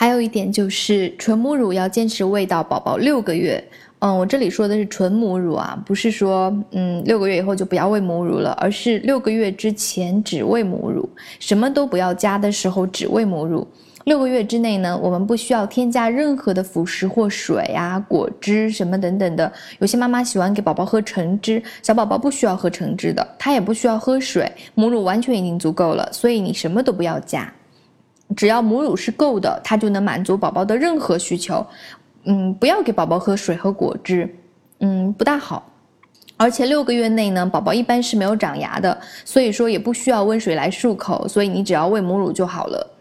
还有一点就是纯母乳要坚持喂到宝宝六个月。嗯，我这里说的是纯母乳啊，不是说嗯六个月以后就不要喂母乳了，而是六个月之前只喂母乳，什么都不要加的时候只喂母乳。六个月之内呢，我们不需要添加任何的辅食或水啊、果汁什么等等的。有些妈妈喜欢给宝宝喝橙汁，小宝宝不需要喝橙汁的，他也不需要喝水，母乳完全已经足够了。所以你什么都不要加，只要母乳是够的，它就能满足宝宝的任何需求。嗯，不要给宝宝喝水和果汁，嗯，不大好。而且六个月内呢，宝宝一般是没有长牙的，所以说也不需要温水来漱口，所以你只要喂母乳就好了。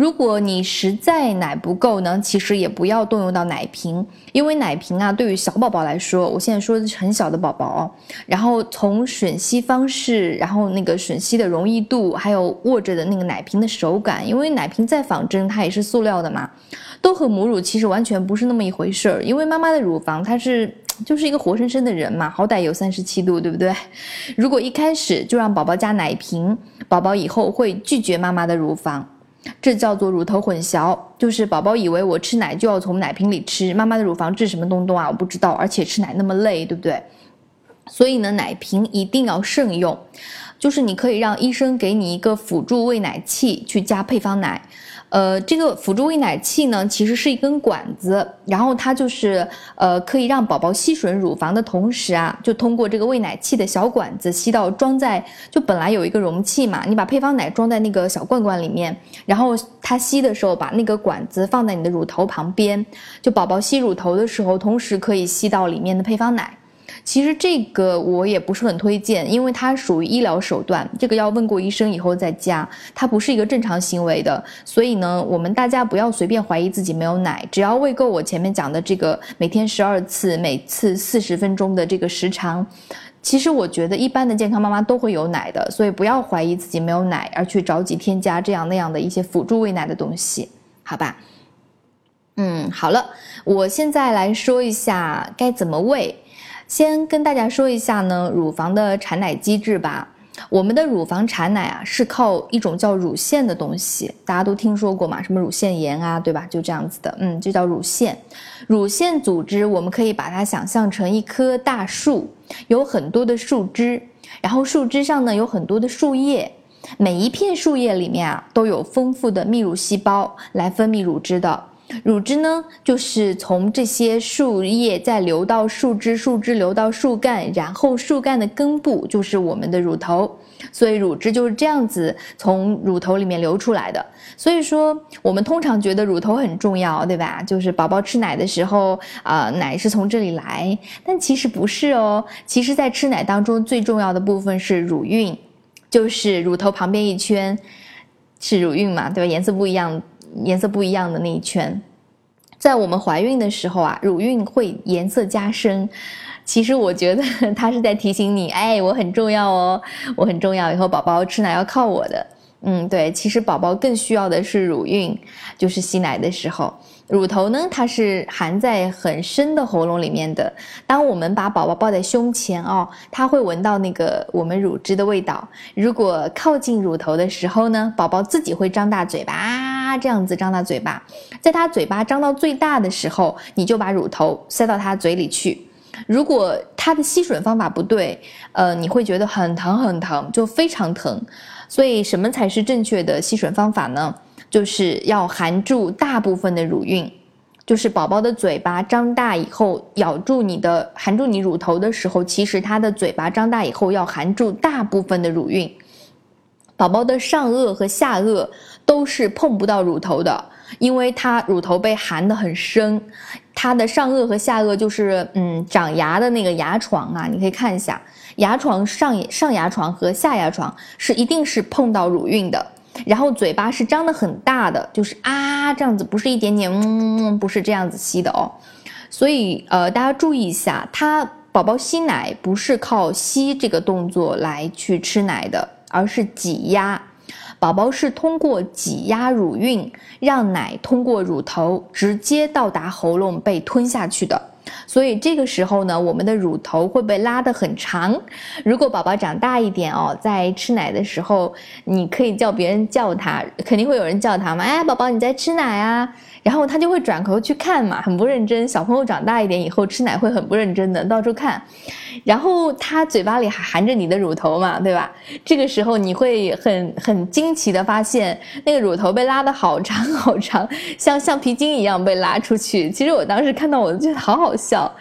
如果你实在奶不够呢，其实也不要动用到奶瓶，因为奶瓶啊，对于小宝宝来说，我现在说的是很小的宝宝哦。然后从吮吸方式，然后那个吮吸的容易度，还有握着的那个奶瓶的手感，因为奶瓶再仿真，它也是塑料的嘛，都和母乳其实完全不是那么一回事儿。因为妈妈的乳房它是 就是一个活生生的人嘛，好歹有三十七度，对不对？如果一开始就让宝宝加奶瓶，宝宝以后会拒绝妈妈的乳房。这叫做乳头混淆，就是宝宝以为我吃奶就要从奶瓶里吃，妈妈的乳房是什么东东啊？我不知道，而且吃奶那么累，对不对？所以呢，奶瓶一定要慎用，就是你可以让医生给你一个辅助喂奶器去加配方奶。呃，这个辅助喂奶器呢，其实是一根管子，然后它就是呃，可以让宝宝吸吮乳房的同时啊，就通过这个喂奶器的小管子吸到装在就本来有一个容器嘛，你把配方奶装在那个小罐罐里面，然后它吸的时候把那个管子放在你的乳头旁边，就宝宝吸乳头的时候，同时可以吸到里面的配方奶。其实这个我也不是很推荐，因为它属于医疗手段，这个要问过医生以后再加，它不是一个正常行为的。所以呢，我们大家不要随便怀疑自己没有奶，只要喂够我前面讲的这个每天十二次，每次四十分钟的这个时长，其实我觉得一般的健康妈妈都会有奶的，所以不要怀疑自己没有奶而去着急添加这样那样的一些辅助喂奶的东西，好吧？嗯，好了，我现在来说一下该怎么喂。先跟大家说一下呢，乳房的产奶机制吧。我们的乳房产奶啊，是靠一种叫乳腺的东西，大家都听说过嘛？什么乳腺炎啊，对吧？就这样子的，嗯，就叫乳腺。乳腺组织，我们可以把它想象成一棵大树，有很多的树枝，然后树枝上呢有很多的树叶，每一片树叶里面啊都有丰富的泌乳细胞来分泌乳汁的。乳汁呢，就是从这些树叶再流到树枝，树枝流到树干，然后树干的根部就是我们的乳头，所以乳汁就是这样子从乳头里面流出来的。所以说，我们通常觉得乳头很重要，对吧？就是宝宝吃奶的时候啊，奶是从这里来，但其实不是哦。其实，在吃奶当中最重要的部分是乳晕，就是乳头旁边一圈是乳晕嘛，对吧？颜色不一样。颜色不一样的那一圈，在我们怀孕的时候啊，乳晕会颜色加深。其实我觉得它是在提醒你，哎，我很重要哦，我很重要，以后宝宝吃奶要靠我的。嗯，对，其实宝宝更需要的是乳晕，就是吸奶的时候。乳头呢，它是含在很深的喉咙里面的。当我们把宝宝抱在胸前哦，他会闻到那个我们乳汁的味道。如果靠近乳头的时候呢，宝宝自己会张大嘴巴他，这样子张大嘴巴。在他嘴巴张到最大的时候，你就把乳头塞到他嘴里去。如果他的吸吮方法不对，呃，你会觉得很疼很疼，就非常疼。所以什么才是正确的吸吮方法呢？就是要含住大部分的乳晕，就是宝宝的嘴巴张大以后，咬住你的含住你乳头的时候，其实他的嘴巴张大以后要含住大部分的乳晕。宝宝的上颚和下颚都是碰不到乳头的，因为他乳头被含得很深。他的上颚和下颚就是嗯长牙的那个牙床啊，你可以看一下，牙床上上牙床和下牙床是一定是碰到乳晕的。然后嘴巴是张的很大的，就是啊这样子，不是一点点，嗯，不是这样子吸的哦。所以呃，大家注意一下，他宝宝吸奶不是靠吸这个动作来去吃奶的，而是挤压。宝宝是通过挤压乳晕，让奶通过乳头直接到达喉咙被吞下去的。所以这个时候呢，我们的乳头会被拉得很长。如果宝宝长大一点哦，在吃奶的时候，你可以叫别人叫他，肯定会有人叫他嘛。哎，宝宝你在吃奶啊？然后他就会转头去看嘛，很不认真。小朋友长大一点以后吃奶会很不认真的，到处看。然后他嘴巴里还含着你的乳头嘛，对吧？这个时候你会很很惊奇的发现，那个乳头被拉的好长好长，像橡皮筋一样被拉出去。其实我当时看到我觉得好好笑。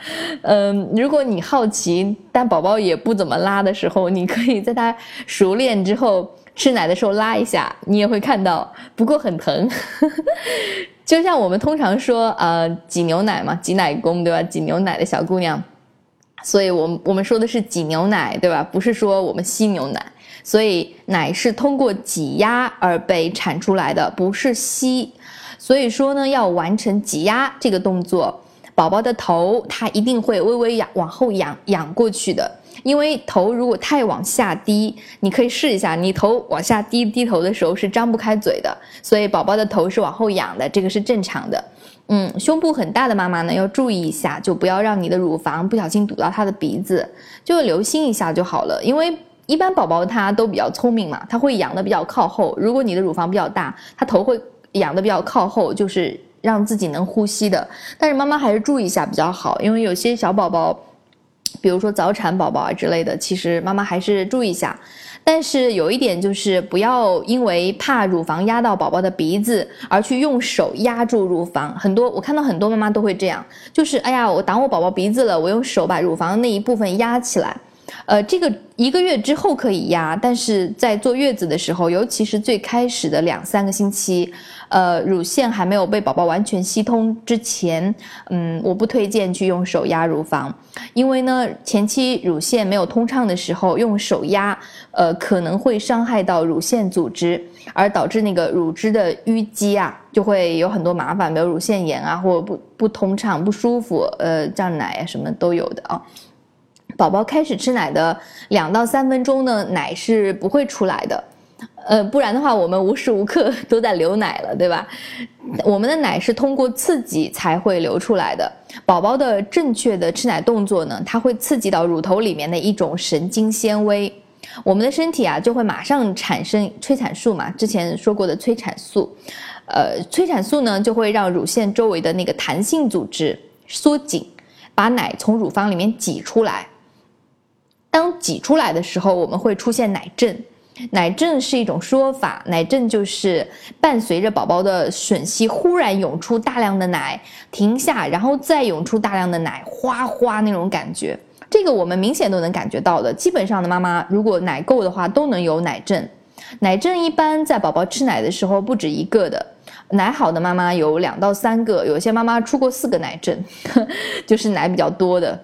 嗯，如果你好奇，但宝宝也不怎么拉的时候，你可以在他熟练之后吃奶的时候拉一下，你也会看到，不过很疼。就像我们通常说，呃，挤牛奶嘛，挤奶工，对吧？挤牛奶的小姑娘，所以我们我们说的是挤牛奶，对吧？不是说我们吸牛奶，所以奶是通过挤压而被产出来的，不是吸。所以说呢，要完成挤压这个动作，宝宝的头它一定会微微仰往后仰仰过去的。因为头如果太往下低，你可以试一下，你头往下低低头的时候是张不开嘴的，所以宝宝的头是往后仰的，这个是正常的。嗯，胸部很大的妈妈呢要注意一下，就不要让你的乳房不小心堵到他的鼻子，就留心一下就好了。因为一般宝宝他都比较聪明嘛，他会仰的比较靠后。如果你的乳房比较大，他头会仰的比较靠后，就是让自己能呼吸的。但是妈妈还是注意一下比较好，因为有些小宝宝。比如说早产宝宝啊之类的，其实妈妈还是注意一下。但是有一点就是，不要因为怕乳房压到宝宝的鼻子而去用手压住乳房。很多我看到很多妈妈都会这样，就是哎呀，我挡我宝宝鼻子了，我用手把乳房那一部分压起来。呃，这个一个月之后可以压，但是在坐月子的时候，尤其是最开始的两三个星期，呃，乳腺还没有被宝宝完全吸通之前，嗯，我不推荐去用手压乳房，因为呢，前期乳腺没有通畅的时候，用手压，呃，可能会伤害到乳腺组织，而导致那个乳汁的淤积啊，就会有很多麻烦，比如乳腺炎啊，或不不通畅、不舒服，呃，胀奶啊，什么都有的啊。宝宝开始吃奶的两到三分钟呢，奶是不会出来的，呃，不然的话，我们无时无刻 都在流奶了，对吧？我们的奶是通过刺激才会流出来的。宝宝的正确的吃奶动作呢，它会刺激到乳头里面的一种神经纤维，我们的身体啊就会马上产生催产素嘛，之前说过的催产素，呃，催产素呢就会让乳腺周围的那个弹性组织缩紧，把奶从乳房里面挤出来。当挤出来的时候，我们会出现奶阵。奶阵是一种说法，奶阵就是伴随着宝宝的吮吸，忽然涌出大量的奶，停下，然后再涌出大量的奶，哗哗那种感觉。这个我们明显都能感觉到的。基本上的妈妈，如果奶够的话，都能有奶阵。奶阵一般在宝宝吃奶的时候不止一个的，奶好的妈妈有两到三个，有些妈妈出过四个奶阵，就是奶比较多的。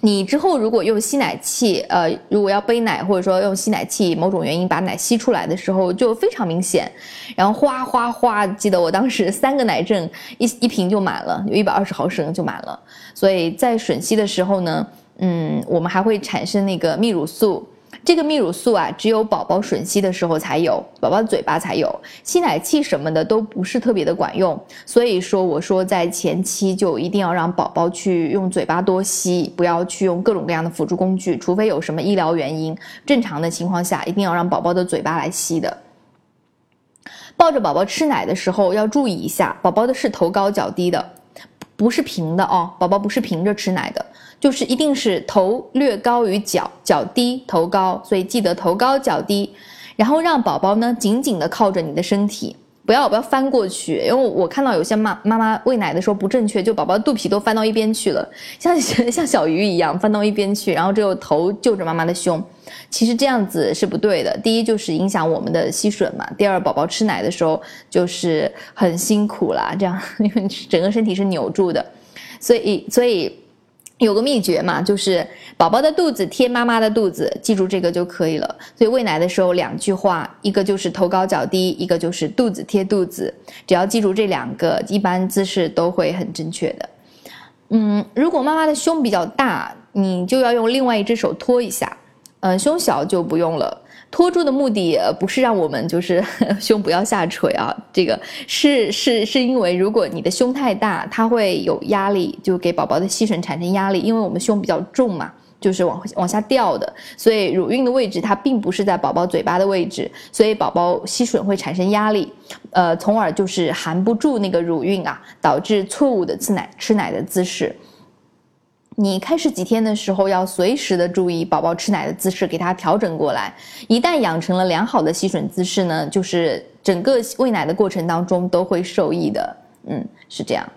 你之后如果用吸奶器，呃，如果要背奶或者说用吸奶器，某种原因把奶吸出来的时候就非常明显，然后哗哗哗，记得我当时三个奶阵一一瓶就满了，有一百二十毫升就满了，所以在吮吸的时候呢，嗯，我们还会产生那个泌乳素。这个泌乳素啊，只有宝宝吮吸的时候才有，宝宝嘴巴才有，吸奶器什么的都不是特别的管用。所以说，我说在前期就一定要让宝宝去用嘴巴多吸，不要去用各种各样的辅助工具，除非有什么医疗原因。正常的情况下，一定要让宝宝的嘴巴来吸的。抱着宝宝吃奶的时候要注意一下，宝宝的是头高脚低的，不是平的哦，宝宝不是平着吃奶的。就是一定是头略高于脚，脚低头高，所以记得头高脚低，然后让宝宝呢紧紧的靠着你的身体，不要不要翻过去，因为我看到有些妈妈妈喂奶的时候不正确，就宝宝肚皮都翻到一边去了，像像小鱼一样翻到一边去，然后只有头就着妈妈的胸，其实这样子是不对的。第一就是影响我们的吸吮嘛，第二宝宝吃奶的时候就是很辛苦啦，这样 因为整个身体是扭住的，所以所以。有个秘诀嘛，就是宝宝的肚子贴妈妈的肚子，记住这个就可以了。所以喂奶的时候两句话，一个就是头高脚低，一个就是肚子贴肚子。只要记住这两个，一般姿势都会很正确的。嗯，如果妈妈的胸比较大，你就要用另外一只手托一下。嗯，胸小就不用了。托住的目的不是让我们就是 胸不要下垂啊，这个是是是因为如果你的胸太大，它会有压力，就给宝宝的吸吮产生压力，因为我们胸比较重嘛，就是往往下掉的，所以乳晕的位置它并不是在宝宝嘴巴的位置，所以宝宝吸吮会产生压力，呃，从而就是含不住那个乳晕啊，导致错误的吃奶吃奶的姿势。你开始几天的时候，要随时的注意宝宝吃奶的姿势，给他调整过来。一旦养成了良好的吸吮姿势呢，就是整个喂奶的过程当中都会受益的。嗯，是这样。